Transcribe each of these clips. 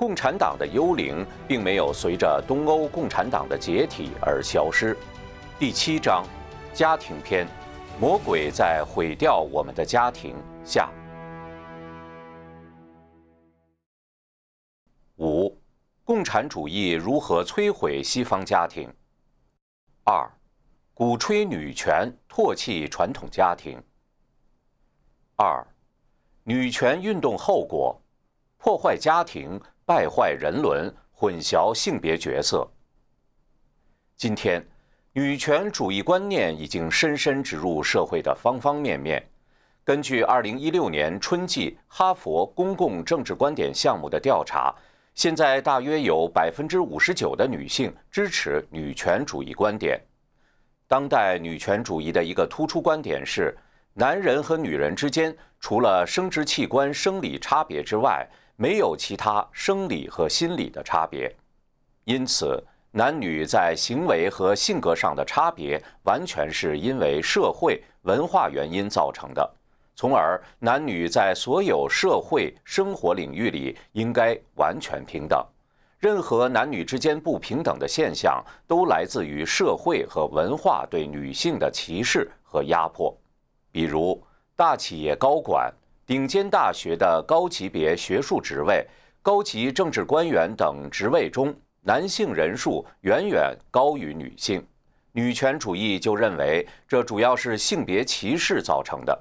共产党的幽灵并没有随着东欧共产党的解体而消失。第七章，家庭篇，魔鬼在毁掉我们的家庭下。五，共产主义如何摧毁西方家庭？二，鼓吹女权，唾弃传统家庭。二，女权运动后果：破坏家庭，败坏人伦，混淆性别角色。今天，女权主义观念已经深深植入社会的方方面面。根据二零一六年春季哈佛公共政治观点项目的调查，现在大约有百分之五十九的女性支持女权主义观点。当代女权主义的一个突出观点是。男人和女人之间，除了生殖器官生理差别之外，没有其他生理和心理的差别。因此，男女在行为和性格上的差别，完全是因为社会文化原因造成的。从而，男女在所有社会生活领域里应该完全平等。任何男女之间不平等的现象，都来自于社会和文化对女性的歧视和压迫。比如，大企业高管、顶尖大学的高级别学术职位、高级政治官员等职位中，男性人数远远高于女性。女权主义就认为，这主要是性别歧视造成的。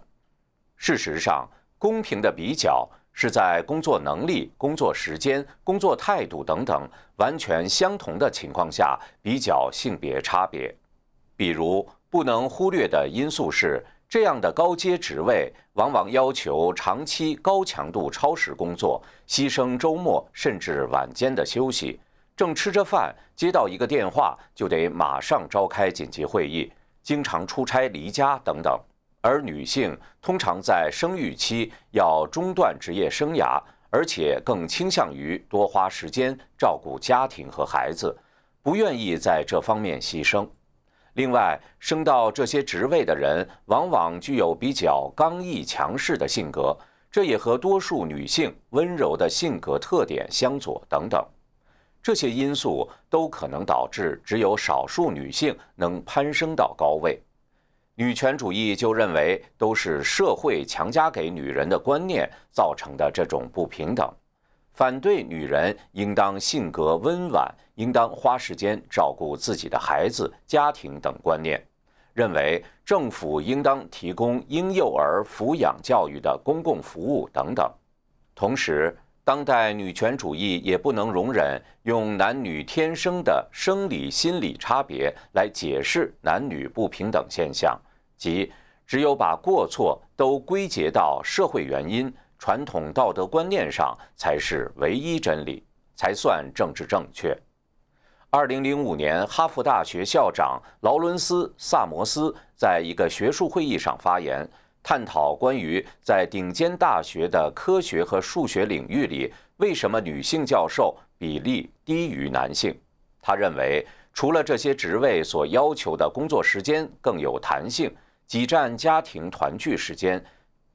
事实上，公平的比较是在工作能力、工作时间、工作态度等等完全相同的情况下比较性别差别。比如，不能忽略的因素是。这样的高阶职位往往要求长期高强度超时工作，牺牲周末甚至晚间的休息。正吃着饭，接到一个电话，就得马上召开紧急会议。经常出差离家等等。而女性通常在生育期要中断职业生涯，而且更倾向于多花时间照顾家庭和孩子，不愿意在这方面牺牲。另外，升到这些职位的人往往具有比较刚毅强势的性格，这也和多数女性温柔的性格特点相左等等。这些因素都可能导致只有少数女性能攀升到高位。女权主义就认为都是社会强加给女人的观念造成的这种不平等。反对女人应当性格温婉，应当花时间照顾自己的孩子、家庭等观念，认为政府应当提供婴幼儿抚养教育的公共服务等等。同时，当代女权主义也不能容忍用男女天生的生理心理差别来解释男女不平等现象，即只有把过错都归结到社会原因。传统道德观念上才是唯一真理，才算政治正确。二零零五年，哈佛大学校长劳伦斯·萨摩斯在一个学术会议上发言，探讨关于在顶尖大学的科学和数学领域里，为什么女性教授比例低于男性。他认为，除了这些职位所要求的工作时间更有弹性，挤占家庭团聚时间。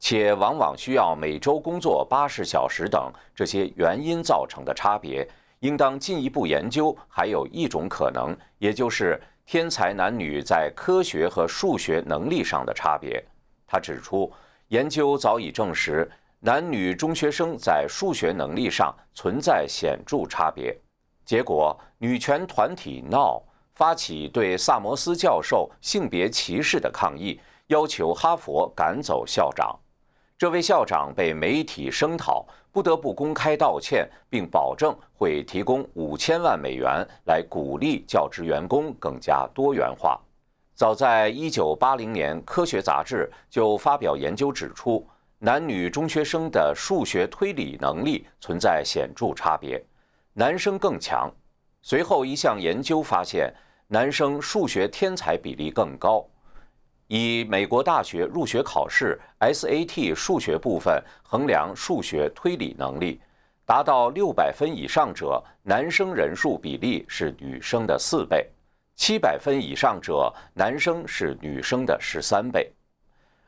且往往需要每周工作八十小时等这些原因造成的差别，应当进一步研究。还有一种可能，也就是天才男女在科学和数学能力上的差别。他指出，研究早已证实，男女中学生在数学能力上存在显著差别。结果，女权团体闹发起对萨摩斯教授性别歧视的抗议，要求哈佛赶走校长。这位校长被媒体声讨，不得不公开道歉，并保证会提供五千万美元来鼓励教职员工更加多元化。早在一九八零年，《科学》杂志就发表研究指出，男女中学生的数学推理能力存在显著差别，男生更强。随后一项研究发现，男生数学天才比例更高。以美国大学入学考试 SAT 数学部分衡量数学推理能力，达到六百分以上者，男生人数比例是女生的四倍；七百分以上者，男生是女生的十三倍。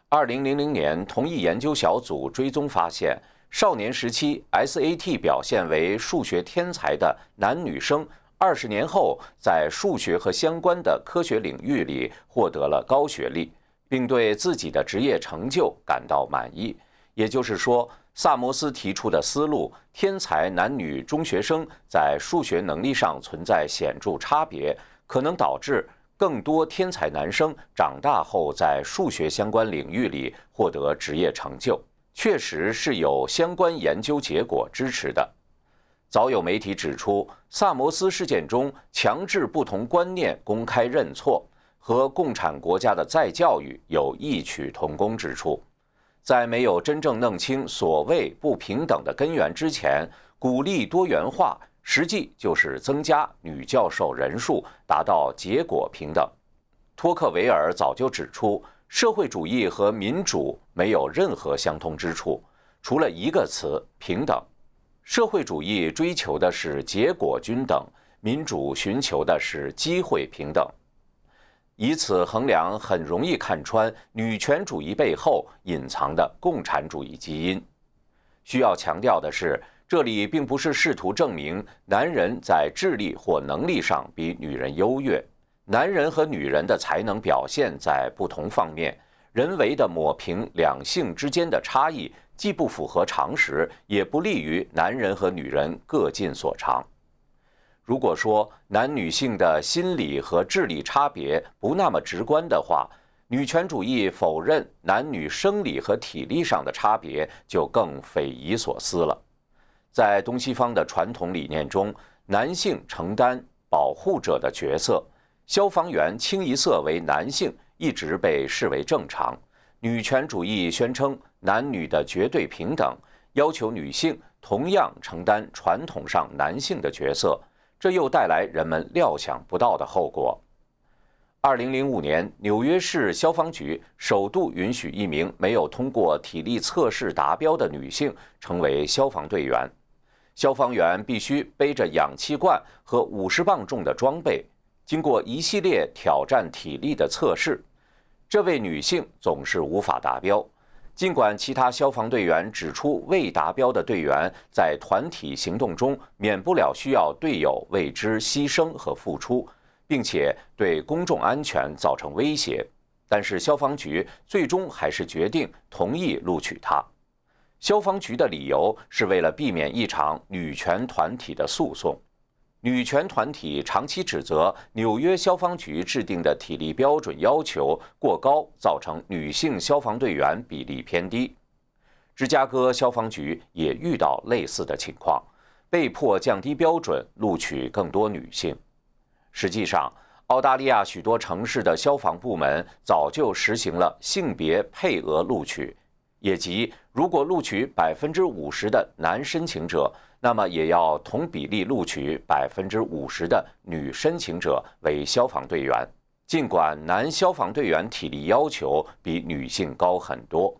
二零零零年，同一研究小组追踪发现，少年时期 SAT 表现为数学天才的男女生，二十年后在数学和相关的科学领域里获得了高学历，并对自己的职业成就感到满意。也就是说，萨摩斯提出的思路：天才男女中学生在数学能力上存在显著差别，可能导致更多天才男生长大后在数学相关领域里获得职业成就。确实是有相关研究结果支持的。早有媒体指出，萨摩斯事件中强制不同观念公开认错，和共产国家的再教育有异曲同工之处。在没有真正弄清所谓不平等的根源之前，鼓励多元化，实际就是增加女教授人数，达到结果平等。托克维尔早就指出。社会主义和民主没有任何相通之处，除了一个词“平等”。社会主义追求的是结果均等，民主寻求的是机会平等。以此衡量，很容易看穿女权主义背后隐藏的共产主义基因。需要强调的是，这里并不是试图证明男人在智力或能力上比女人优越。男人和女人的才能表现在不同方面，人为的抹平两性之间的差异，既不符合常识，也不利于男人和女人各尽所长。如果说男女性的心理和智力差别不那么直观的话，女权主义否认男女生理和体力上的差别就更匪夷所思了。在东西方的传统理念中，男性承担保护者的角色。消防员清一色为男性，一直被视为正常。女权主义宣称男女的绝对平等，要求女性同样承担传统上男性的角色，这又带来人们料想不到的后果。二零零五年，纽约市消防局首度允许一名没有通过体力测试达标的女性成为消防队员。消防员必须背着氧气罐和五十磅重的装备。经过一系列挑战体力的测试，这位女性总是无法达标。尽管其他消防队员指出，未达标的队员在团体行动中免不了需要队友为之牺牲和付出，并且对公众安全造成威胁，但是消防局最终还是决定同意录取她。消防局的理由是为了避免一场女权团体的诉讼。女权团体长期指责纽约消防局制定的体力标准要求过高，造成女性消防队员比例偏低。芝加哥消防局也遇到类似的情况，被迫降低标准，录取更多女性。实际上，澳大利亚许多城市的消防部门早就实行了性别配额录取，也即如果录取百分之五十的男申请者。那么也要同比例录取百分之五十的女申请者为消防队员，尽管男消防队员体力要求比女性高很多。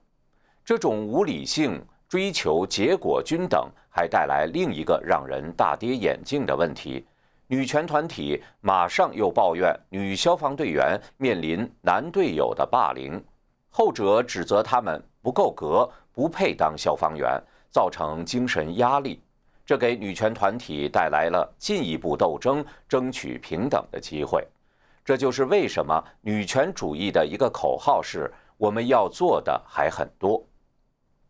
这种无理性追求结果均等，还带来另一个让人大跌眼镜的问题：女权团体马上又抱怨女消防队员面临男队友的霸凌，后者指责他们不够格，不配当消防员，造成精神压力。这给女权团体带来了进一步斗争、争取平等的机会。这就是为什么女权主义的一个口号是“我们要做的还很多”。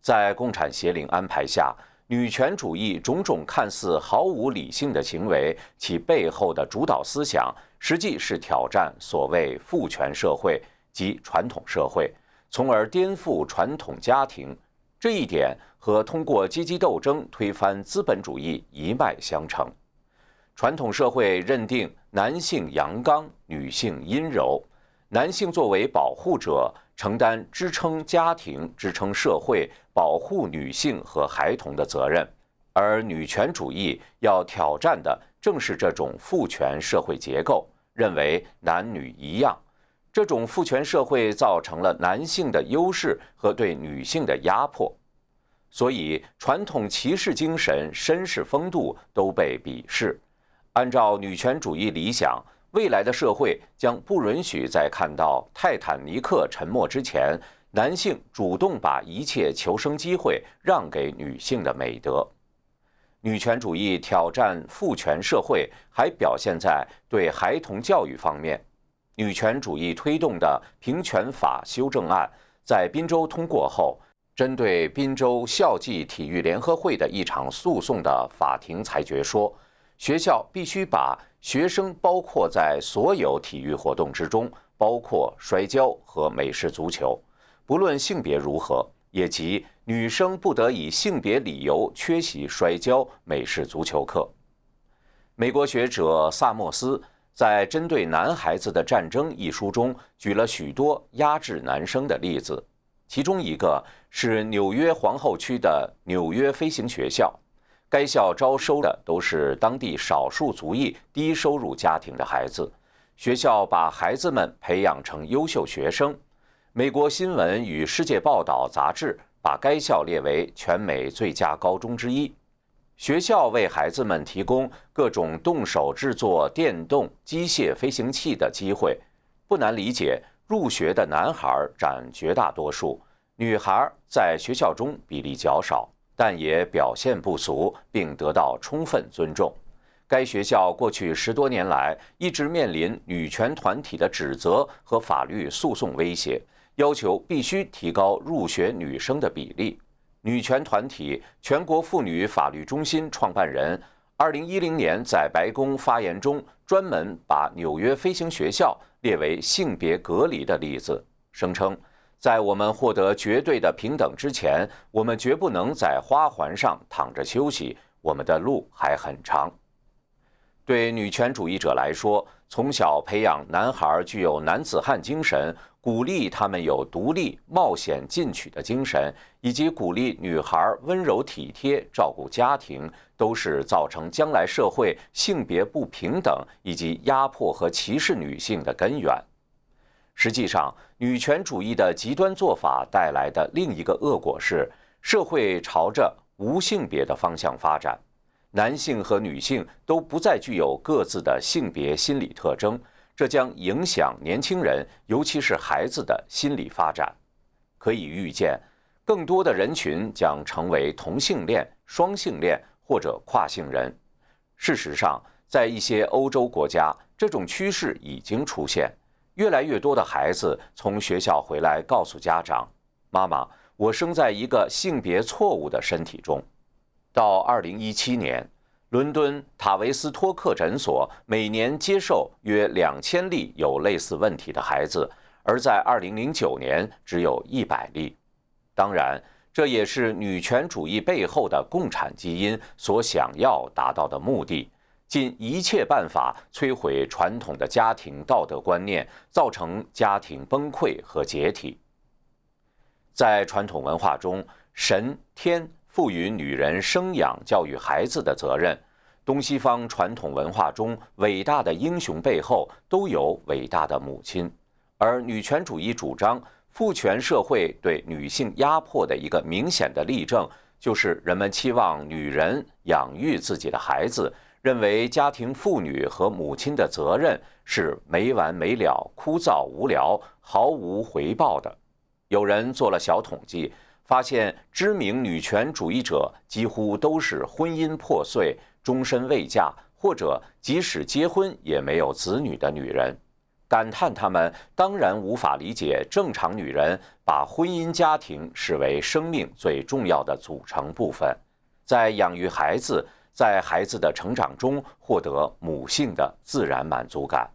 在共产协领安排下，女权主义种种看似毫无理性的行为，其背后的主导思想，实际是挑战所谓父权社会及传统社会，从而颠覆传统家庭。这一点和通过阶级斗争推翻资本主义一脉相承。传统社会认定男性阳刚，女性阴柔，男性作为保护者，承担支撑家庭、支撑社会、保护女性和孩童的责任，而女权主义要挑战的正是这种父权社会结构，认为男女一样。这种父权社会造成了男性的优势和对女性的压迫，所以传统骑士精神、绅士风度都被鄙视。按照女权主义理想，未来的社会将不允许在看到泰坦尼克沉没之前，男性主动把一切求生机会让给女性的美德。女权主义挑战父权社会，还表现在对孩童教育方面。女权主义推动的平权法修正案在滨州通过后，针对滨州校际体育联合会的一场诉讼的法庭裁决说，学校必须把学生包括在所有体育活动之中，包括摔跤和美式足球，不论性别如何。也即，女生不得以性别理由缺席摔跤、美式足球课。美国学者萨默斯在《针对男孩子的战争》一书中举了许多压制男生的例子，其中一个是纽约皇后区的纽约飞行学校。该校招收的都是当地少数族裔、低收入家庭的孩子，学校把孩子们培养成优秀学生。美国新闻与世界报道杂志把该校列为全美最佳高中之一。学校为孩子们提供各种动手制作电动机械飞行器的机会。不难理解，入学的男孩占绝大多数，女孩在学校中比例较少，但也表现不俗，并得到充分尊重。该学校过去十多年来一直面临女权团体的指责和法律诉讼威胁。要求必须提高入学女生的比例。女权团体全国妇女法律中心创办人，二零一零年在白宫发言中专门把纽约飞行学校列为性别隔离的例子，声称，在我们获得绝对的平等之前，我们绝不能在花环上躺着休息，我们的路还很长。对女权主义者来说，从小培养男孩具有男子汉精神。鼓励他们有独立、冒险、进取的精神，以及鼓励女孩温柔体贴、照顾家庭，都是造成将来社会性别不平等以及压迫和歧视女性的根源。实际上，女权主义的极端做法带来的另一个恶果是，社会朝着无性别的方向发展，男性和女性都不再具有各自的性别心理特征。这将影响年轻人，尤其是孩子的心理发展。可以预见，更多的人群将成为同性恋、双性恋或者跨性人。事实上，在一些欧洲国家，这种趋势已经出现。越来越多的孩子从学校回来，告诉家长：“妈妈，我生在一个性别错误的身体中。”到二零一七年。伦敦塔维斯托克诊所每年接受约两千例有类似问题的孩子，而在2009年只有一百例。当然，这也是女权主义背后的共产基因所想要达到的目的：尽一切办法摧毁传统的家庭道德观念，造成家庭崩溃和解体。在传统文化中，神天。赋予女人生养教育孩子的责任，东西方传统文化中伟大的英雄背后都有伟大的母亲，而女权主义主张父权社会对女性压迫的一个明显的例证，就是人们期望女人养育自己的孩子，认为家庭妇女和母亲的责任是没完没了、枯燥无聊、毫无回报的。有人做了小统计。发现知名女权主义者几乎都是婚姻破碎、终身未嫁，或者即使结婚也没有子女的女人，感叹他们当然无法理解正常女人把婚姻家庭视为生命最重要的组成部分，在养育孩子，在孩子的成长中获得母性的自然满足感。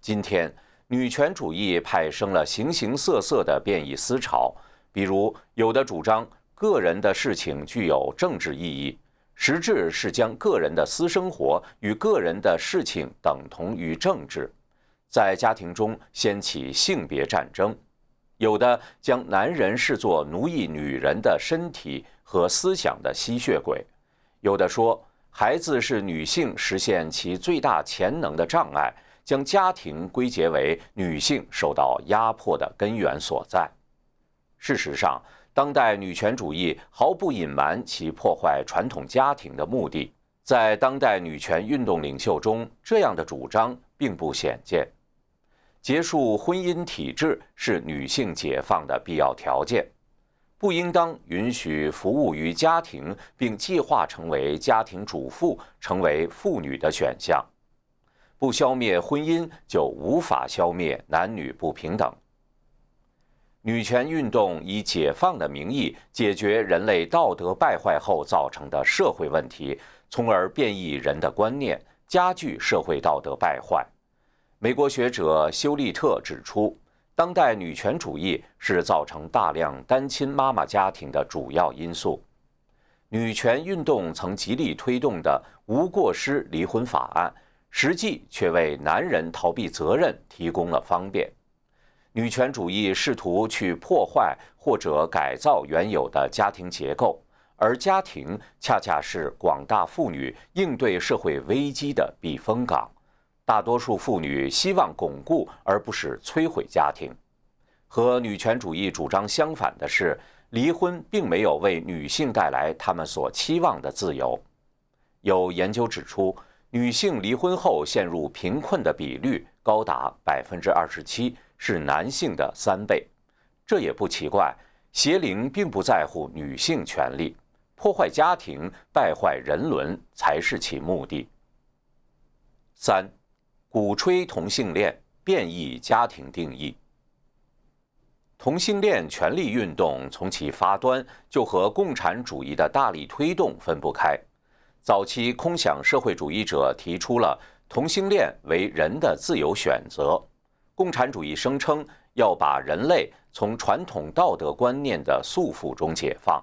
今天，女权主义派生了形形色色的变异思潮。比如，有的主张个人的事情具有政治意义，实质是将个人的私生活与个人的事情等同于政治，在家庭中掀起性别战争；有的将男人视作奴役女人的身体和思想的吸血鬼；有的说孩子是女性实现其最大潜能的障碍，将家庭归结为女性受到压迫的根源所在。事实上，当代女权主义毫不隐瞒其破坏传统家庭的目的。在当代女权运动领袖中，这样的主张并不鲜见。结束婚姻体制是女性解放的必要条件，不应当允许服务于家庭并计划成为家庭主妇成为妇女的选项。不消灭婚姻，就无法消灭男女不平等。女权运动以解放的名义解决人类道德败坏后造成的社会问题，从而变异人的观念，加剧社会道德败坏。美国学者休利特指出，当代女权主义是造成大量单亲妈妈家庭的主要因素。女权运动曾极力推动的无过失离婚法案，实际却为男人逃避责任提供了方便。女权主义试图去破坏或者改造原有的家庭结构，而家庭恰恰是广大妇女应对社会危机的避风港。大多数妇女希望巩固而不是摧毁家庭。和女权主义主张相反的是，离婚并没有为女性带来她们所期望的自由。有研究指出，女性离婚后陷入贫困的比率高达百分之二十七，是男性的三倍。这也不奇怪，邪灵并不在乎女性权利，破坏家庭、败坏人伦才是其目的。三。鼓吹同性恋，变异家庭定义。同性恋权利运动从其发端就和共产主义的大力推动分不开。早期空想社会主义者提出了同性恋为人的自由选择，共产主义声称要把人类从传统道德观念的束缚中解放。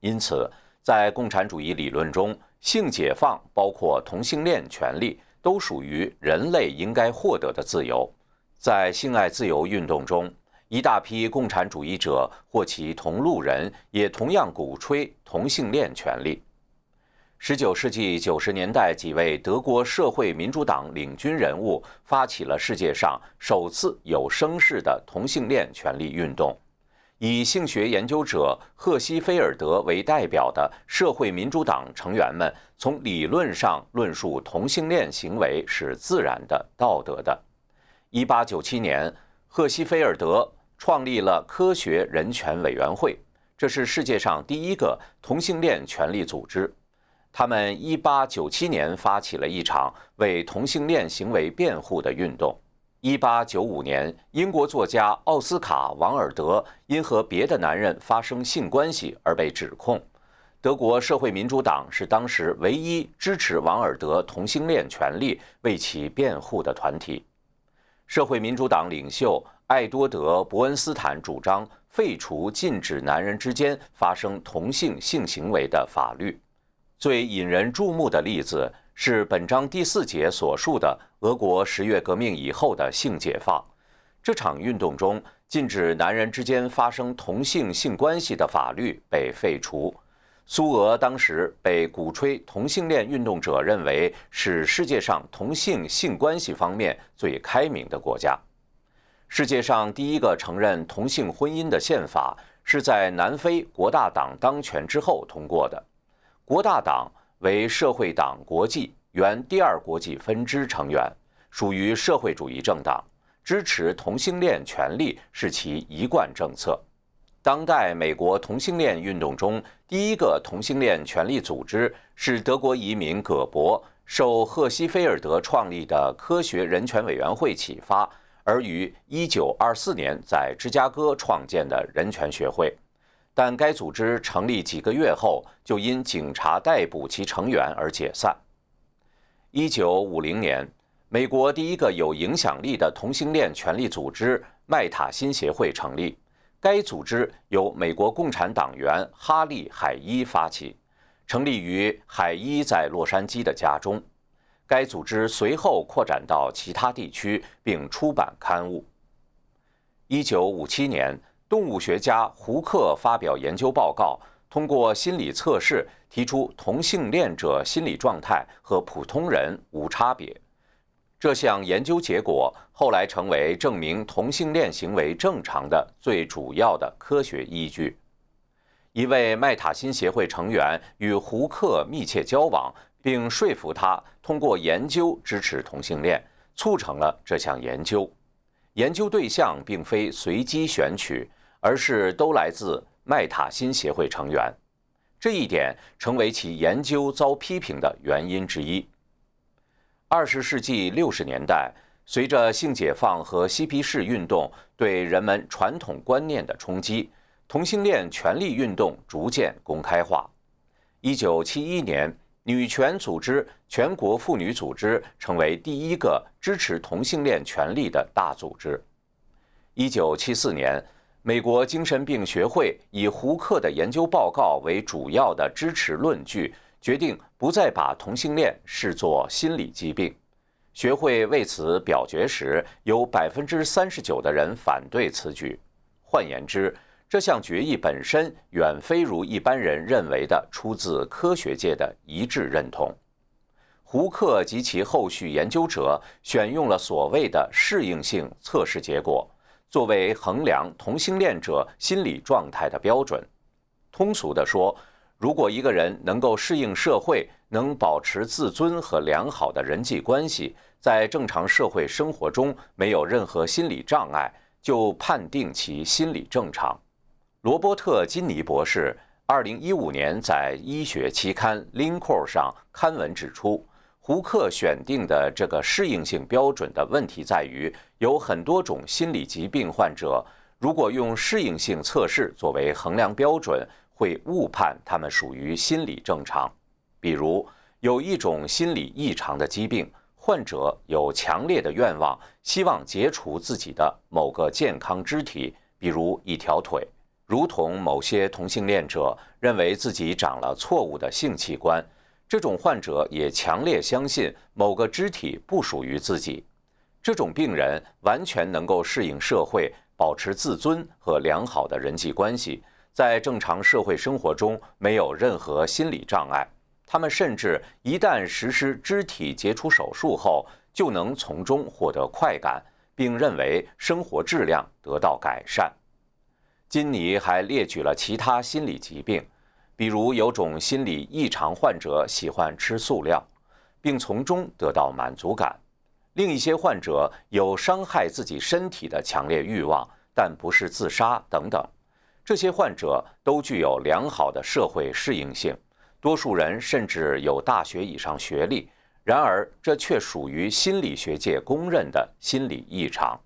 因此，在共产主义理论中，性解放包括同性恋权利。都属于人类应该获得的自由。在性爱自由运动中，一大批共产主义者或其同路人也同样鼓吹同性恋权利。十九世纪九十年代，几位德国社会民主党领军人物发起了世界上首次有声势的同性恋权利运动。以性学研究者赫西菲尔德为代表的社会民主党成员们，从理论上论述同性恋行为是自然的、道德的。一八九七年，赫西菲尔德创立了科学人权委员会，这是世界上第一个同性恋权利组织。他们1897年发起了一场为同性恋行为辩护的运动。一八九五年，英国作家奥斯卡·王尔德因和别的男人发生性关系而被指控。德国社会民主党是当时唯一支持王尔德同性恋权利、为其辩护的团体。社会民主党领袖艾多德·伯恩斯坦主张废除禁止男人之间发生同性性行为的法律。最引人注目的例子。是本章第四节所述的俄国十月革命以后的性解放。这场运动中，禁止男人之间发生同性性关系的法律被废除。苏俄当时被鼓吹同性恋运动者认为是世界上同性性关系方面最开明的国家。世界上第一个承认同性婚姻的宪法是在南非国大党当权之后通过的。国大党。为社会党国际原第二国际分支成员，属于社会主义政党，支持同性恋权利是其一贯政策。当代美国同性恋运动中第一个同性恋权利组织是德国移民葛伯受赫西菲尔德创立的科学人权委员会启发，而于1924年在芝加哥创建的人权学会。但该组织成立几个月后，就因警察逮捕其成员而解散。一九五零年，美国第一个有影响力的同性恋权利组织麦塔辛协会成立。该组织由美国共产党员哈利·海伊发起，成立于海伊在洛杉矶的家中。该组织随后扩展到其他地区，并出版刊物。一九五七年。动物学家胡克发表研究报告，通过心理测试提出同性恋者心理状态和普通人无差别。这项研究结果后来成为证明同性恋行为正常的最主要的科学依据。一位麦塔辛协会成员与胡克密切交往，并说服他通过研究支持同性恋，促成了这项研究。研究对象并非随机选取，而是都来自麦塔辛协会成员。这一点成为其研究遭批评的原因之一。二十世纪六十年代，随着性解放和嬉皮士运动对人们传统观念的冲击，同性恋权利运动逐渐公开化。一九七一年，女权组织全国妇女组织成为第一个支持同性恋权利的大组织。一九七四年。美国精神病学会以胡克的研究报告为主要的支持论据，决定不再把同性恋视作心理疾病。学会为此表决时，有百分之三十九的人反对此举。换言之，这项决议本身远非如一般人认为的出自科学界的一致认同。胡克及其后续研究者选用了所谓的适应性测试结果。作为衡量同性恋者心理状态的标准，通俗地说，如果一个人能够适应社会，能保持自尊和良好的人际关系，在正常社会生活中没有任何心理障碍，就判定其心理正常。罗伯特·金尼博士二零一五年在医学期刊《Lincol》上刊文指出。胡克选定的这个适应性标准的问题在于，有很多种心理疾病患者，如果用适应性测试作为衡量标准，会误判他们属于心理正常。比如，有一种心理异常的疾病，患者有强烈的愿望，希望解除自己的某个健康肢体，比如一条腿，如同某些同性恋者认为自己长了错误的性器官。这种患者也强烈相信某个肢体不属于自己。这种病人完全能够适应社会，保持自尊和良好的人际关系，在正常社会生活中没有任何心理障碍。他们甚至一旦实施肢体切除手术后，就能从中获得快感，并认为生活质量得到改善。金尼还列举了其他心理疾病。比如，有种心理异常患者喜欢吃塑料，并从中得到满足感；另一些患者有伤害自己身体的强烈欲望，但不是自杀等等。这些患者都具有良好的社会适应性，多数人甚至有大学以上学历。然而，这却属于心理学界公认的心理异常。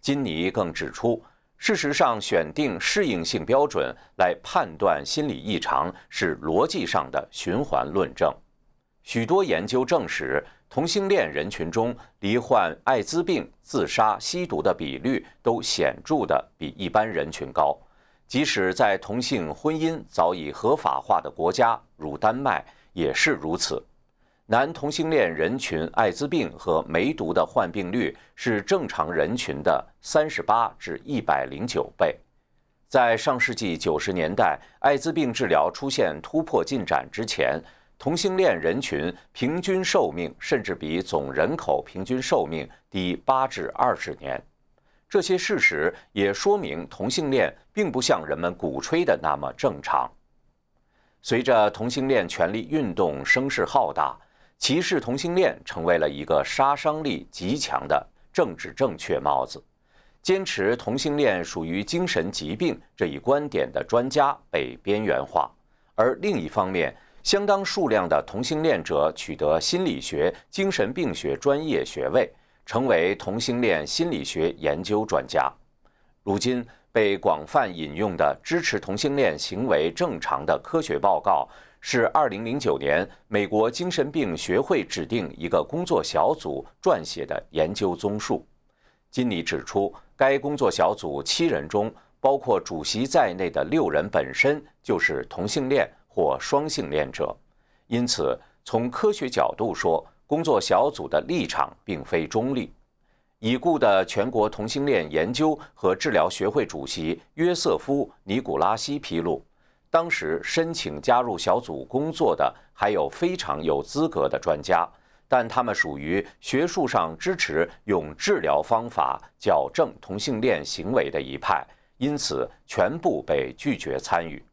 金尼更指出。事实上，选定适应性标准来判断心理异常是逻辑上的循环论证。许多研究证实，同性恋人群中罹患艾滋病、自杀、吸毒的比率都显著的比一般人群高。即使在同性婚姻早已合法化的国家，如丹麦，也是如此。男同性恋人群艾滋病和梅毒的患病率是正常人群的三十八至一百零九倍。在上世纪九十年代，艾滋病治疗出现突破进展之前，同性恋人群平均寿命甚至比总人口平均寿命低八至二十年。这些事实也说明同性恋并不像人们鼓吹的那么正常。随着同性恋权利运动声势浩大。歧视同性恋成为了一个杀伤力极强的政治正确帽子，坚持同性恋属于精神疾病这一观点的专家被边缘化，而另一方面，相当数量的同性恋者取得心理学、精神病学专业学位，成为同性恋心理学研究专家。如今被广泛引用的支持同性恋行为正常的科学报告。是二零零九年美国精神病学会指定一个工作小组撰写的研究综述。金尼指出，该工作小组七人中，包括主席在内的六人本身就是同性恋或双性恋者，因此从科学角度说，工作小组的立场并非中立。已故的全国同性恋研究和治疗学会主席约瑟夫·尼古拉西披露。当时申请加入小组工作的还有非常有资格的专家，但他们属于学术上支持用治疗方法矫正同性恋行为的一派，因此全部被拒绝参与。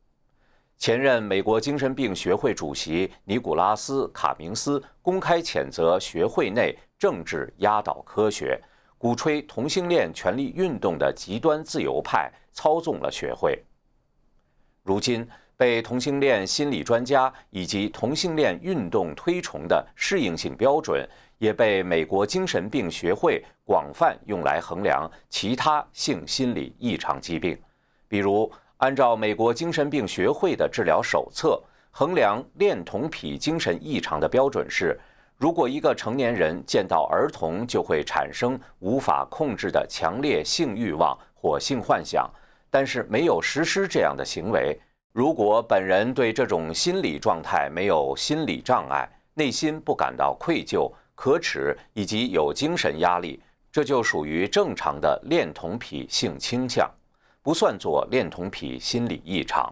前任美国精神病学会主席尼古拉斯·卡明斯公开谴责学会内政治压倒科学，鼓吹同性恋权利运动的极端自由派操纵了学会。如今，被同性恋心理专家以及同性恋运动推崇的适应性标准，也被美国精神病学会广泛用来衡量其他性心理异常疾病，比如。按照美国精神病学会的治疗手册，衡量恋童癖精神异常的标准是：如果一个成年人见到儿童就会产生无法控制的强烈性欲望或性幻想，但是没有实施这样的行为；如果本人对这种心理状态没有心理障碍，内心不感到愧疚、可耻以及有精神压力，这就属于正常的恋童癖性倾向。不算作恋童癖心理异常。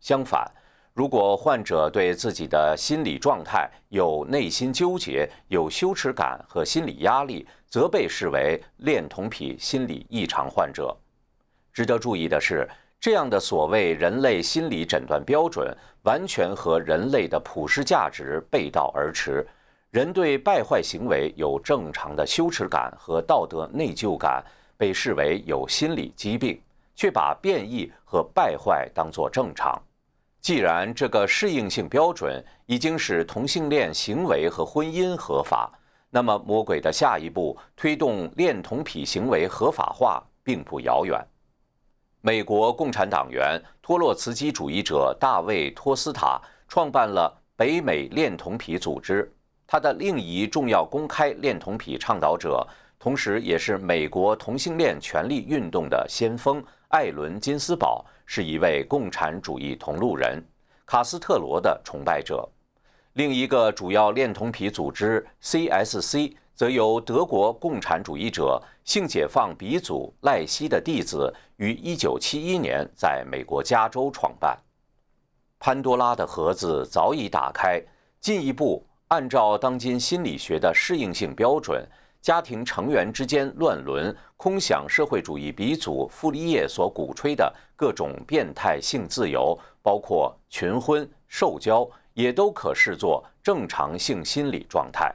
相反，如果患者对自己的心理状态有内心纠结、有羞耻感和心理压力，则被视为恋童癖心理异常患者。值得注意的是，这样的所谓人类心理诊断标准，完全和人类的普世价值背道而驰。人对败坏行为有正常的羞耻感和道德内疚感，被视为有心理疾病。却把变异和败坏当作正常。既然这个适应性标准已经使同性恋行为和婚姻合法，那么魔鬼的下一步推动恋童癖行为合法化并不遥远。美国共产党员托洛茨基主义者大卫·托斯塔创办了北美恋童癖组织，他的另一重要公开恋童癖倡导者，同时也是美国同性恋权利运动的先锋。艾伦金斯堡是一位共产主义同路人，卡斯特罗的崇拜者。另一个主要恋童癖组织 C.S.C 则由德国共产主义者性解放鼻祖赖希的弟子于1971年在美国加州创办。潘多拉的盒子早已打开，进一步按照当今心理学的适应性标准。家庭成员之间乱伦，空想社会主义鼻祖傅立叶所鼓吹的各种变态性自由，包括群婚、受交，也都可视作正常性心理状态。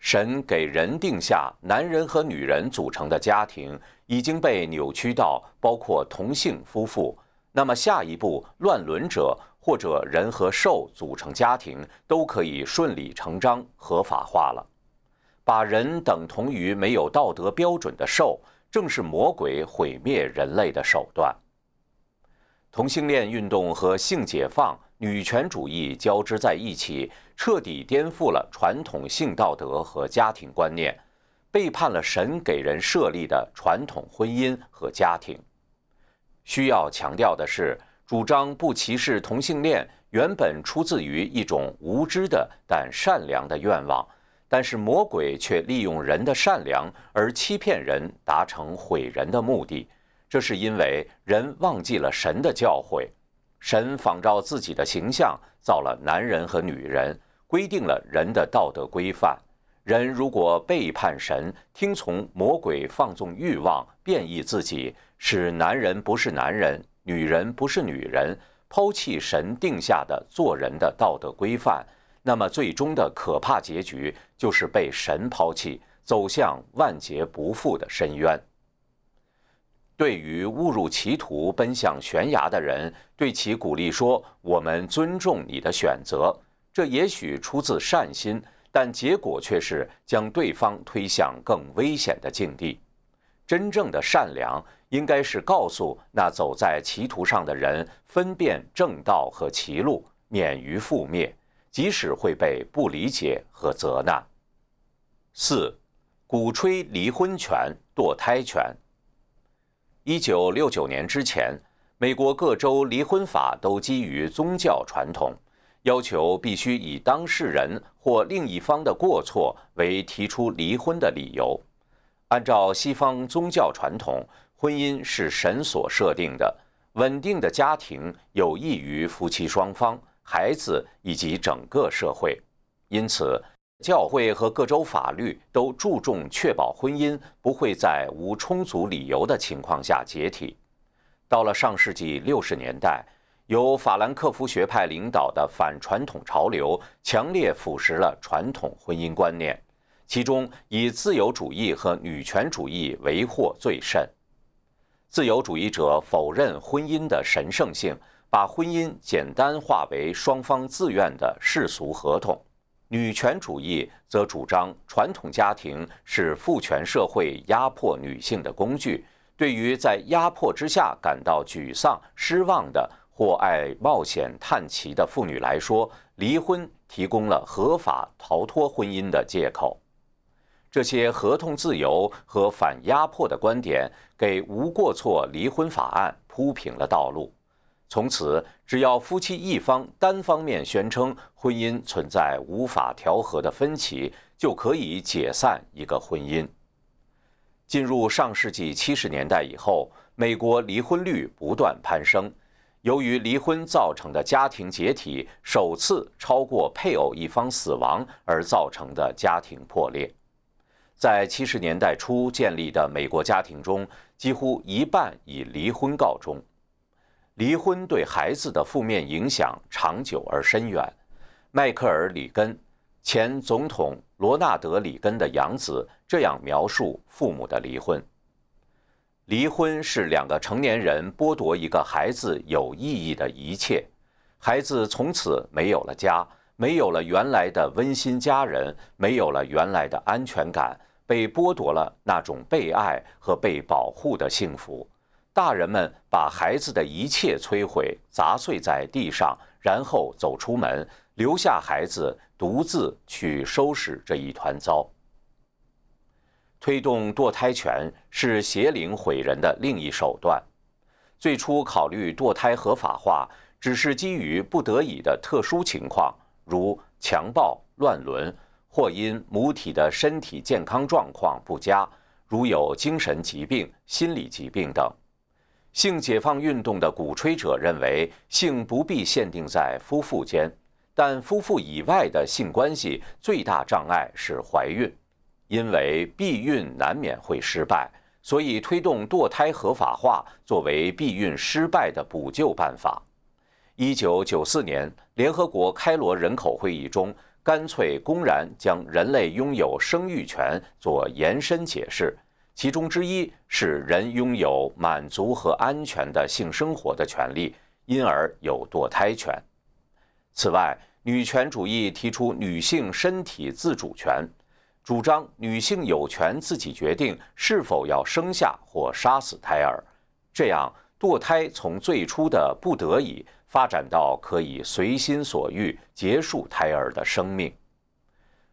神给人定下男人和女人组成的家庭已经被扭曲到包括同性夫妇，那么下一步乱伦者或者人和兽组成家庭都可以顺理成章合法化了。把人等同于没有道德标准的兽，正是魔鬼毁灭人类的手段。同性恋运动和性解放、女权主义交织在一起，彻底颠覆了传统性道德和家庭观念，背叛了神给人设立的传统婚姻和家庭。需要强调的是，主张不歧视同性恋，原本出自于一种无知的但善良的愿望。但是魔鬼却利用人的善良而欺骗人，达成毁人的目的。这是因为人忘记了神的教诲。神仿照自己的形象造了男人和女人，规定了人的道德规范。人如果背叛神，听从魔鬼，放纵欲望，变异自己，使男人不是男人，女人不是女人，抛弃神定下的做人的道德规范。那么，最终的可怕结局就是被神抛弃，走向万劫不复的深渊。对于误入歧途、奔向悬崖的人，对其鼓励说：“我们尊重你的选择。”这也许出自善心，但结果却是将对方推向更危险的境地。真正的善良，应该是告诉那走在歧途上的人，分辨正道和歧路，免于覆灭。即使会被不理解和责难。四，鼓吹离婚权、堕胎权。一九六九年之前，美国各州离婚法都基于宗教传统，要求必须以当事人或另一方的过错为提出离婚的理由。按照西方宗教传统，婚姻是神所设定的，稳定的家庭有益于夫妻双方。孩子以及整个社会，因此，教会和各州法律都注重确保婚姻不会在无充足理由的情况下解体。到了上世纪六十年代，由法兰克福学派领导的反传统潮流强烈腐蚀了传统婚姻观念，其中以自由主义和女权主义为祸最甚。自由主义者否认婚姻的神圣性，把婚姻简单化为双方自愿的世俗合同；女权主义则主张传统家庭是父权社会压迫女性的工具。对于在压迫之下感到沮丧、失望的或爱冒险探奇的妇女来说，离婚提供了合法逃脱婚姻的借口。这些合同自由和反压迫的观点，给无过错离婚法案铺平了道路。从此，只要夫妻一方单方面宣称婚姻存在无法调和的分歧，就可以解散一个婚姻。进入上世纪七十年代以后，美国离婚率不断攀升，由于离婚造成的家庭解体首次超过配偶一方死亡而造成的家庭破裂。在七十年代初建立的美国家庭中，几乎一半以离婚告终。离婚对孩子的负面影响长久而深远。迈克尔·里根，前总统罗纳德·里根的养子，这样描述父母的离婚：离婚是两个成年人剥夺一个孩子有意义的一切，孩子从此没有了家，没有了原来的温馨家人，没有了原来的安全感。被剥夺了那种被爱和被保护的幸福，大人们把孩子的一切摧毁、砸碎在地上，然后走出门，留下孩子独自去收拾这一团糟。推动堕胎权是邪灵毁人的另一手段。最初考虑堕胎合法化，只是基于不得已的特殊情况，如强暴、乱伦。或因母体的身体健康状况不佳，如有精神疾病、心理疾病等。性解放运动的鼓吹者认为，性不必限定在夫妇间，但夫妇以外的性关系最大障碍是怀孕，因为避孕难免会失败，所以推动堕胎合法化作为避孕失败的补救办法。一九九四年，联合国开罗人口会议中。干脆公然将人类拥有生育权做延伸解释，其中之一是人拥有满足和安全的性生活的权利，因而有堕胎权。此外，女权主义提出女性身体自主权，主张女性有权自己决定是否要生下或杀死胎儿，这样堕胎从最初的不得已。发展到可以随心所欲结束胎儿的生命，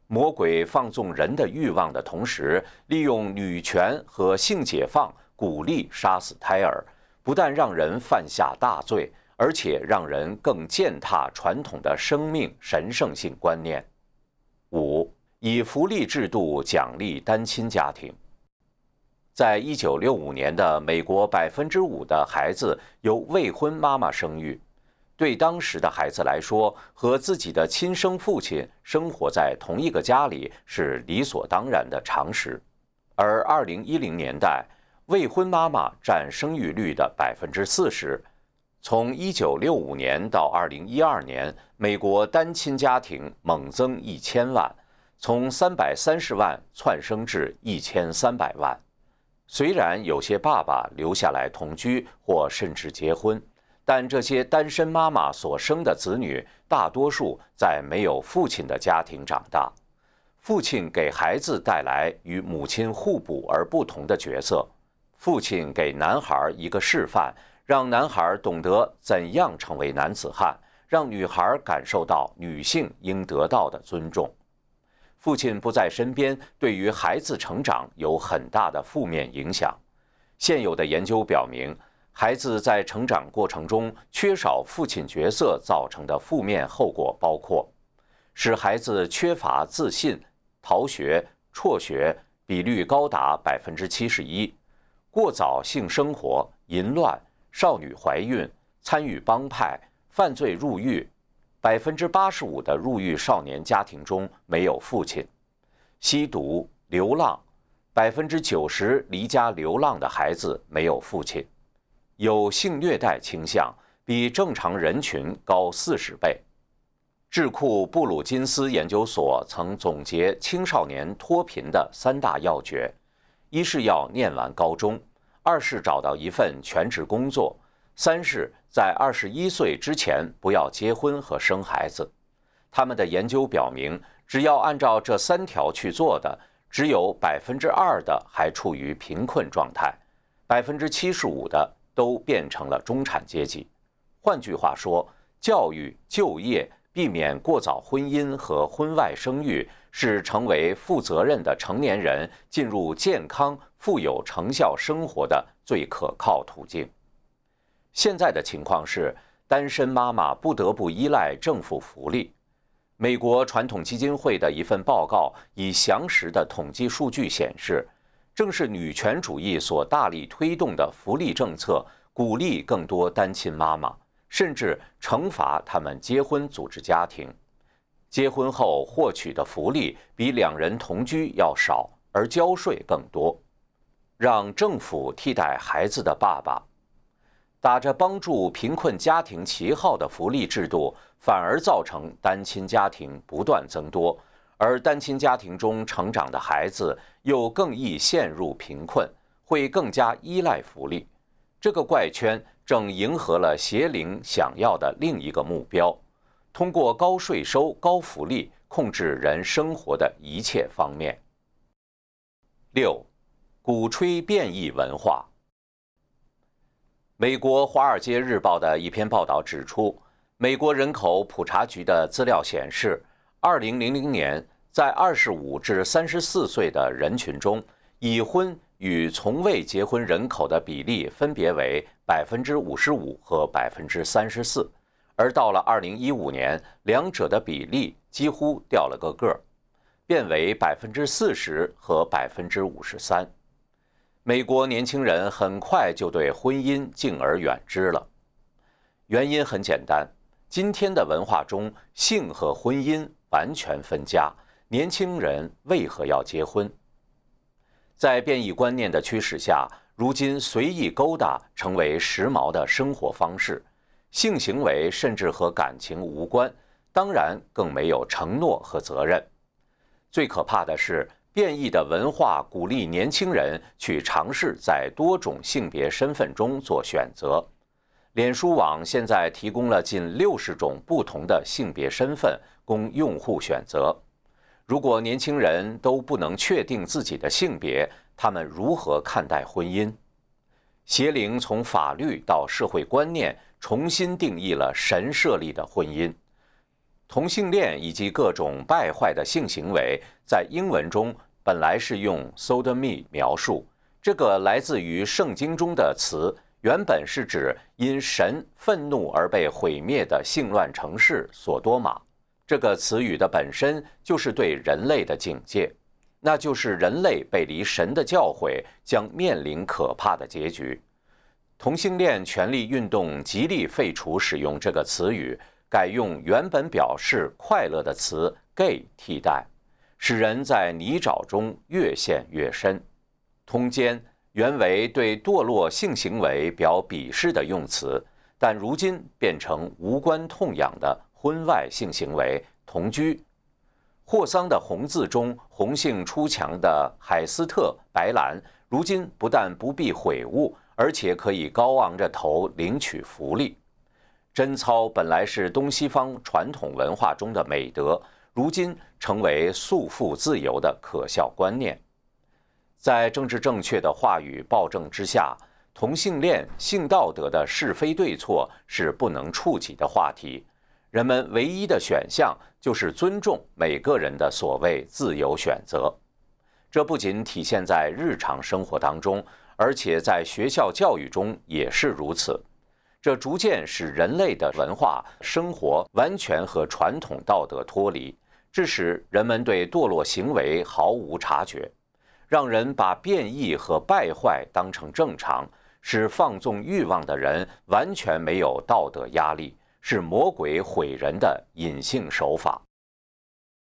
魔鬼放纵人的欲望的同时，利用女权和性解放鼓励杀死胎儿，不但让人犯下大罪，而且让人更践踏传统的生命神圣性观念。五、以福利制度奖励单亲家庭。在一九六五年的美国，百分之五的孩子由未婚妈妈生育。对当时的孩子来说，和自己的亲生父亲生活在同一个家里是理所当然的常识。而2010年代，未婚妈妈占生育率的百分之四十。从1965年到2012年，美国单亲家庭猛增一千万，从330万窜升至1300万。虽然有些爸爸留下来同居或甚至结婚。但这些单身妈妈所生的子女，大多数在没有父亲的家庭长大。父亲给孩子带来与母亲互补而不同的角色。父亲给男孩一个示范，让男孩懂得怎样成为男子汉，让女孩感受到女性应得到的尊重。父亲不在身边，对于孩子成长有很大的负面影响。现有的研究表明。孩子在成长过程中缺少父亲角色造成的负面后果包括：使孩子缺乏自信、逃学、辍学比率高达百分之七十一；过早性生活、淫乱、少女怀孕、参与帮派、犯罪入狱，百分之八十五的入狱少年家庭中没有父亲；吸毒、流浪，百分之九十离家流浪的孩子没有父亲。有性虐待倾向，比正常人群高四十倍。智库布鲁金斯研究所曾总结青少年脱贫的三大要诀：一是要念完高中，二是找到一份全职工作，三是在二十一岁之前不要结婚和生孩子。他们的研究表明，只要按照这三条去做的，只有百分之二的还处于贫困状态，百分之七十五的都变成了中产阶级。换句话说，教育、就业。避免过早婚姻和婚外生育是成为负责任的成年人、进入健康、富有成效生活的最可靠途径。现在的情况是，单身妈妈不得不依赖政府福利。美国传统基金会的一份报告以详实的统计数据显示，正是女权主义所大力推动的福利政策，鼓励更多单亲妈妈。甚至惩罚他们结婚组织家庭，结婚后获取的福利比两人同居要少，而交税更多，让政府替代孩子的爸爸，打着帮助贫困家庭旗号的福利制度，反而造成单亲家庭不断增多，而单亲家庭中成长的孩子又更易陷入贫困，会更加依赖福利，这个怪圈。正迎合了邪灵想要的另一个目标，通过高税收、高福利控制人生活的一切方面。六，鼓吹变异文化。美国《华尔街日报》的一篇报道指出，美国人口普查局的资料显示，二零零零年在二十五至三十四岁的人群中，已婚。与从未结婚人口的比例分别为百分之五十五和百分之三十四，而到了二零一五年，两者的比例几乎掉了个个儿，变为百分之四十和百分之五十三。美国年轻人很快就对婚姻敬而远之了，原因很简单：今天的文化中，性和婚姻完全分家，年轻人为何要结婚？在变异观念的驱使下，如今随意勾搭成为时髦的生活方式，性行为甚至和感情无关，当然更没有承诺和责任。最可怕的是，变异的文化鼓励年轻人去尝试在多种性别身份中做选择。脸书网现在提供了近六十种不同的性别身份供用户选择。如果年轻人都不能确定自己的性别，他们如何看待婚姻？邪灵从法律到社会观念重新定义了神设立的婚姻。同性恋以及各种败坏的性行为，在英文中本来是用 “sodomy” 描述，这个来自于圣经中的词，原本是指因神愤怒而被毁灭的性乱城市索多玛。这个词语的本身就是对人类的警戒，那就是人类背离神的教诲，将面临可怕的结局。同性恋权利运动极力废除使用这个词语，改用原本表示快乐的词 “gay” 替代，使人在泥沼中越陷越深。通奸原为对堕落性行为表鄙视的用词，但如今变成无关痛痒的。婚外性行为、同居，霍桑的《红字》中红杏出墙的海斯特·白兰，如今不但不必悔悟，而且可以高昂着头领取福利。贞操本来是东西方传统文化中的美德，如今成为束缚自由的可笑观念。在政治正确的话语暴政之下，同性恋性道德的是非对错是不能触及的话题。人们唯一的选项就是尊重每个人的所谓自由选择，这不仅体现在日常生活当中，而且在学校教育中也是如此。这逐渐使人类的文化生活完全和传统道德脱离，致使人们对堕落行为毫无察觉，让人把变异和败坏当成正常，使放纵欲望的人完全没有道德压力。是魔鬼毁人的隐性手法。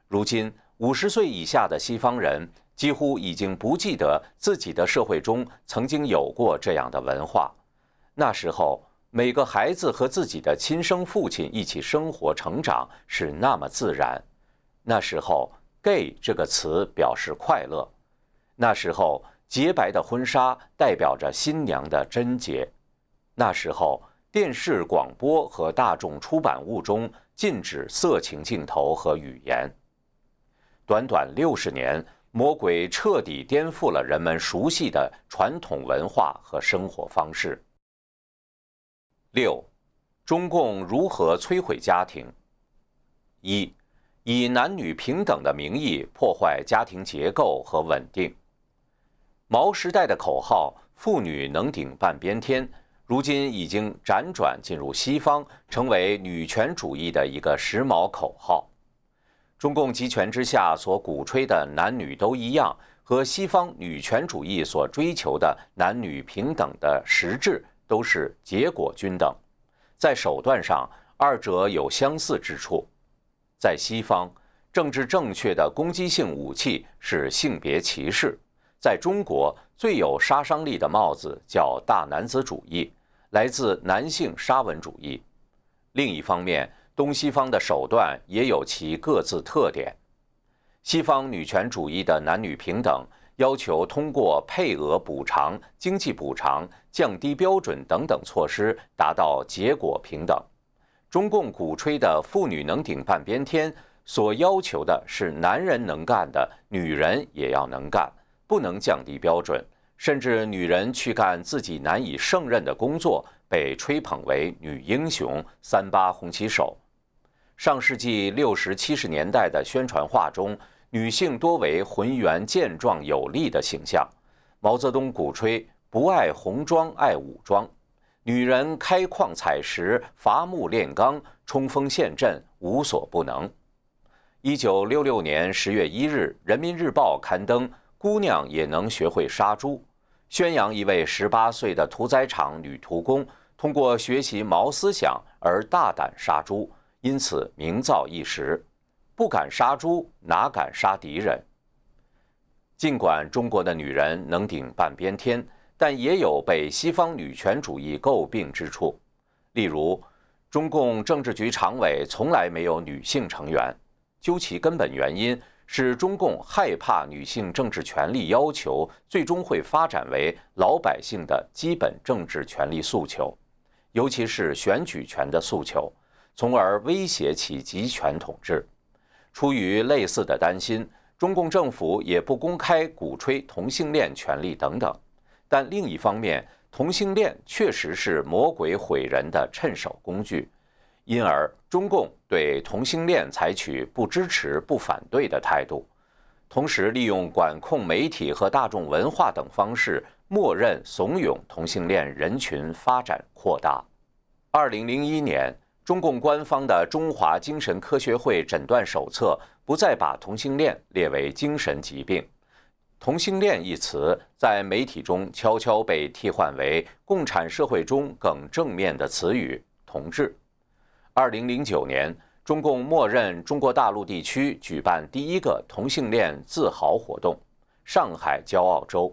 如今，五十岁以下的西方人几乎已经不记得自己的社会中曾经有过这样的文化。那时候，每个孩子和自己的亲生父亲一起生活成长是那么自然。那时候，“gay” 这个词表示快乐。那时候，洁白的婚纱代表着新娘的贞洁。那时候，电视、广播和大众出版物中禁止色情镜头和语言。短短六十年，魔鬼彻底颠覆了人们熟悉的传统文化和生活方式。六，中共如何摧毁家庭？一。以男女平等的名义破坏家庭结构和稳定。毛时代的口号“妇女能顶半边天”，如今已经辗转进入西方，成为女权主义的一个时髦口号。中共集权之下所鼓吹的“男女都一样”，和西方女权主义所追求的男女平等的实质都是结果均等，在手段上，二者有相似之处。在西方，政治正确的攻击性武器是性别歧视；在中国，最有杀伤力的帽子叫大男子主义，来自男性沙文主义。另一方面，东西方的手段也有其各自特点。西方女权主义的男女平等要求通过配额补偿、经济补偿、降低标准等等措施达到结果平等。中共鼓吹的“妇女能顶半边天”，所要求的是男人能干的，女人也要能干，不能降低标准。甚至女人去干自己难以胜任的工作，被吹捧为女英雄、三八红旗手。上世纪六十七十年代的宣传画中，女性多为浑圆健壮有力的形象。毛泽东鼓吹“不爱红装，爱武装”。女人开矿采石、伐木炼钢、冲锋陷阵，无所不能。一九六六年十月一日，《人民日报》刊登《姑娘也能学会杀猪》，宣扬一位十八岁的屠宰场女屠工通过学习毛思想而大胆杀猪，因此名噪一时。不敢杀猪，哪敢杀敌人？尽管中国的女人能顶半边天。但也有被西方女权主义诟病之处，例如，中共政治局常委从来没有女性成员。究其根本原因，是中共害怕女性政治权利要求最终会发展为老百姓的基本政治权利诉求，尤其是选举权的诉求，从而威胁其集权统治。出于类似的担心，中共政府也不公开鼓吹同性恋权利等等。但另一方面，同性恋确实是魔鬼毁人的趁手工具，因而中共对同性恋采取不支持、不反对的态度，同时利用管控媒体和大众文化等方式，默认怂恿同性恋人群发展扩大。二零零一年，中共官方的《中华精神科学会诊断手册》不再把同性恋列为精神疾病。同性恋一词在媒体中悄悄被替换为共产社会中更正面的词语“同志”。二零零九年，中共默认中国大陆地区举办第一个同性恋自豪活动——上海骄傲周。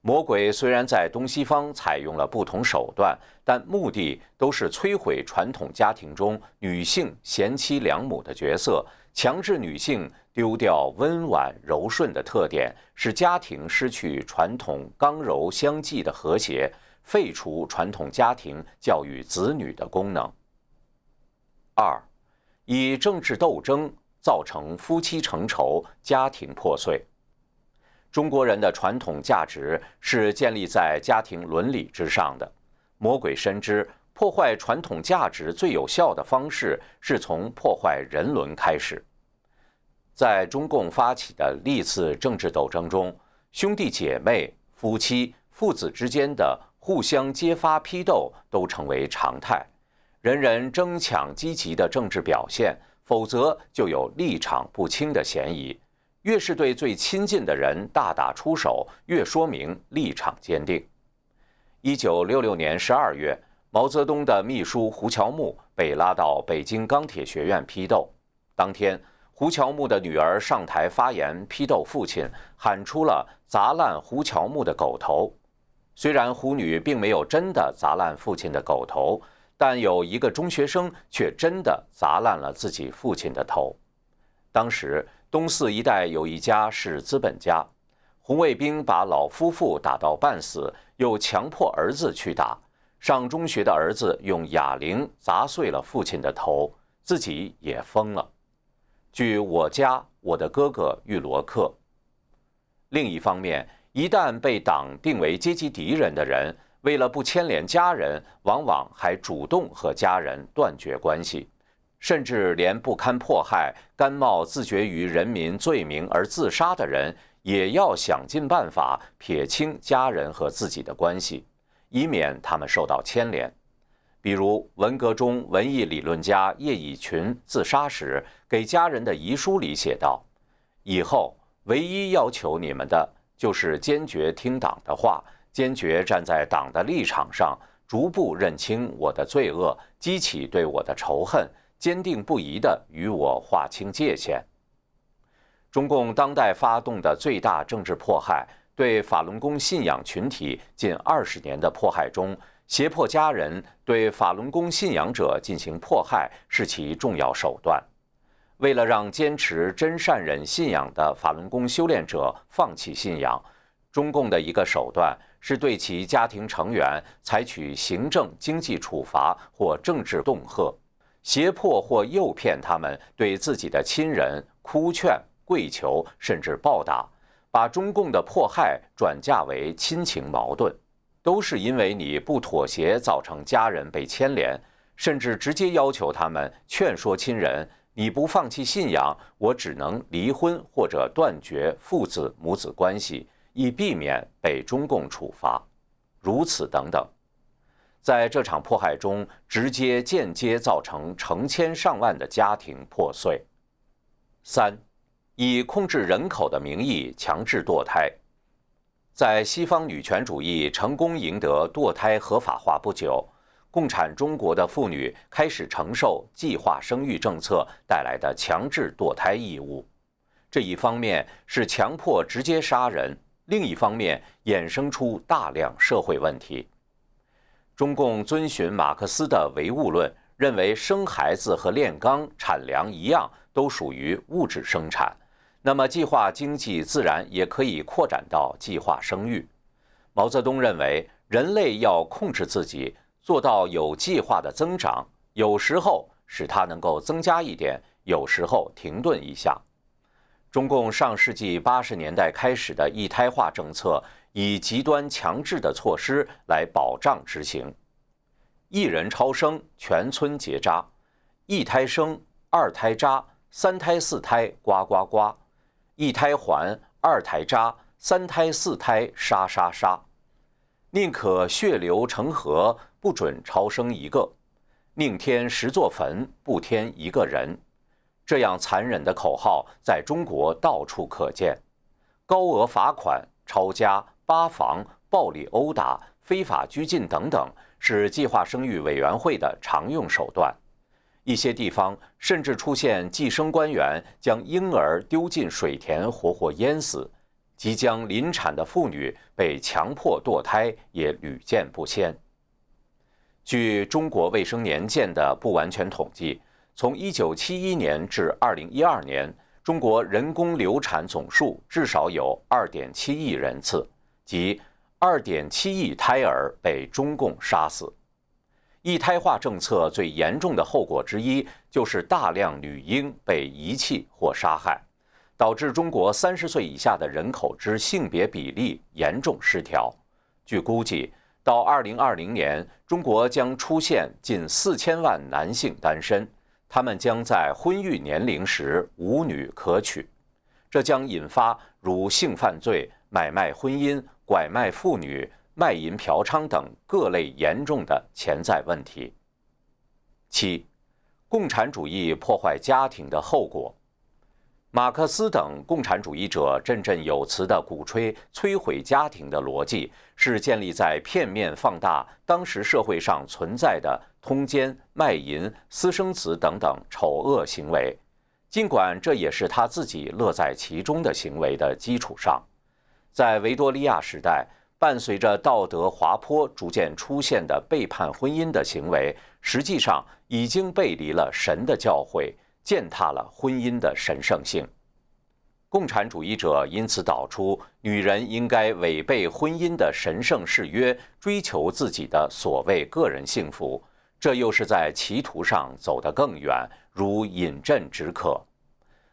魔鬼虽然在东西方采用了不同手段，但目的都是摧毁传统家庭中女性贤妻良母的角色，强制女性。丢掉温婉柔顺的特点，使家庭失去传统刚柔相济的和谐，废除传统家庭教育子女的功能。二，以政治斗争造成夫妻成仇、家庭破碎。中国人的传统价值是建立在家庭伦理之上的。魔鬼深知，破坏传统价值最有效的方式是从破坏人伦开始。在中共发起的历次政治斗争中，兄弟姐妹、夫妻、父子之间的互相揭发批斗都成为常态，人人争抢积极的政治表现，否则就有立场不清的嫌疑。越是对最亲近的人大打出手，越说明立场坚定。一九六六年十二月，毛泽东的秘书胡乔木被拉到北京钢铁学院批斗，当天。胡乔木的女儿上台发言批斗父亲，喊出了“砸烂胡乔木的狗头”。虽然胡女并没有真的砸烂父亲的狗头，但有一个中学生却真的砸烂了自己父亲的头。当时东四一带有一家是资本家，红卫兵把老夫妇打到半死，又强迫儿子去打。上中学的儿子用哑铃砸碎了父亲的头，自己也疯了。据我家我的哥哥玉罗克。另一方面。一旦被党定为阶级敌人的人，为了不牵连家人，往往还主动和家人断绝关系，甚至连不堪迫害、甘冒自绝于人民罪名而自杀的人，也要想尽办法撇清家人和自己的关系，以免他们受到牵连。比如文革中文艺理论家叶以群自杀时，给家人的遗书里写道：“以后唯一要求你们的。”就是坚决听党的话，坚决站在党的立场上，逐步认清我的罪恶，激起对我的仇恨，坚定不移地与我划清界限。中共当代发动的最大政治迫害，对法轮功信仰群体近二十年的迫害中，胁迫家人对法轮功信仰者进行迫害是其重要手段。为了让坚持真善忍信仰的法轮功修炼者放弃信仰，中共的一个手段是对其家庭成员采取行政、经济处罚或政治恫吓，胁迫或诱骗他们对自己的亲人哭劝、跪求，甚至暴打，把中共的迫害转嫁为亲情矛盾，都是因为你不妥协造成家人被牵连，甚至直接要求他们劝说亲人。你不放弃信仰，我只能离婚或者断绝父子母子关系，以避免被中共处罚。如此等等，在这场迫害中，直接间接造成成千上万的家庭破碎。三，以控制人口的名义强制堕胎，在西方女权主义成功赢得堕胎合法化不久。共产中国的妇女开始承受计划生育政策带来的强制堕胎义务，这一方面是强迫直接杀人，另一方面衍生出大量社会问题。中共遵循马克思的唯物论，认为生孩子和炼钢产粮一样，都属于物质生产，那么计划经济自然也可以扩展到计划生育。毛泽东认为，人类要控制自己。做到有计划的增长，有时候使它能够增加一点，有时候停顿一下。中共上世纪八十年代开始的一胎化政策，以极端强制的措施来保障执行：一人超生，全村结扎；一胎生，二胎扎，三胎四胎呱呱呱；一胎还，二胎扎，三胎四胎杀杀杀。宁可血流成河。不准超生一个，宁添十座坟，不添一个人。这样残忍的口号在中国到处可见。高额罚款、抄家、扒房、暴力殴打、非法拘禁等等，是计划生育委员会的常用手段。一些地方甚至出现计生官员将婴儿丢进水田，活活淹死；即将临产的妇女被强迫堕胎，也屡见不鲜。据中国卫生年鉴的不完全统计，从1971年至2012年，中国人工流产总数至少有2.7亿人次，即2.7亿胎儿被中共杀死。一胎化政策最严重的后果之一，就是大量女婴被遗弃或杀害，导致中国30岁以下的人口之性别比例严重失调。据估计，到二零二零年，中国将出现近四千万男性单身，他们将在婚育年龄时无女可娶，这将引发如性犯罪、买卖婚姻、拐卖妇女、卖淫嫖娼等各类严重的潜在问题。七，共产主义破坏家庭的后果。马克思等共产主义者振振有词地鼓吹摧毁家庭的逻辑，是建立在片面放大当时社会上存在的通奸、卖淫、私生子等等丑恶行为。尽管这也是他自己乐在其中的行为的基础上，在维多利亚时代，伴随着道德滑坡逐渐出现的背叛婚姻的行为，实际上已经背离了神的教诲，践踏了婚姻的神圣性。共产主义者因此导出，女人应该违背婚姻的神圣誓约，追求自己的所谓个人幸福。这又是在歧途上走得更远，如饮鸩止渴。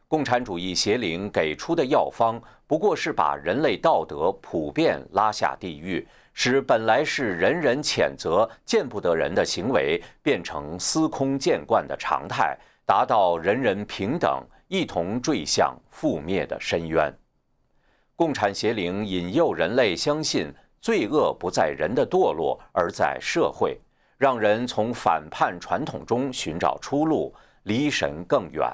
共产主义邪灵给出的药方，不过是把人类道德普遍拉下地狱，使本来是人人谴责、见不得人的行为，变成司空见惯的常态，达到人人平等，一同坠向覆灭的深渊。共产邪灵引诱人类相信，罪恶不在人的堕落，而在社会，让人从反叛传统中寻找出路，离神更远。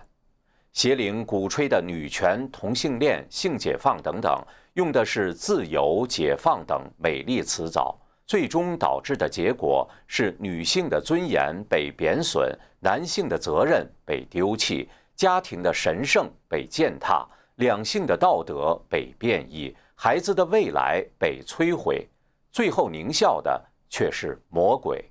邪灵鼓吹的女权、同性恋、性解放等等，用的是自由、解放等美丽词藻，最终导致的结果是女性的尊严被贬损，男性的责任被丢弃，家庭的神圣被践踏，两性的道德被变异，孩子的未来被摧毁，最后狞笑的却是魔鬼。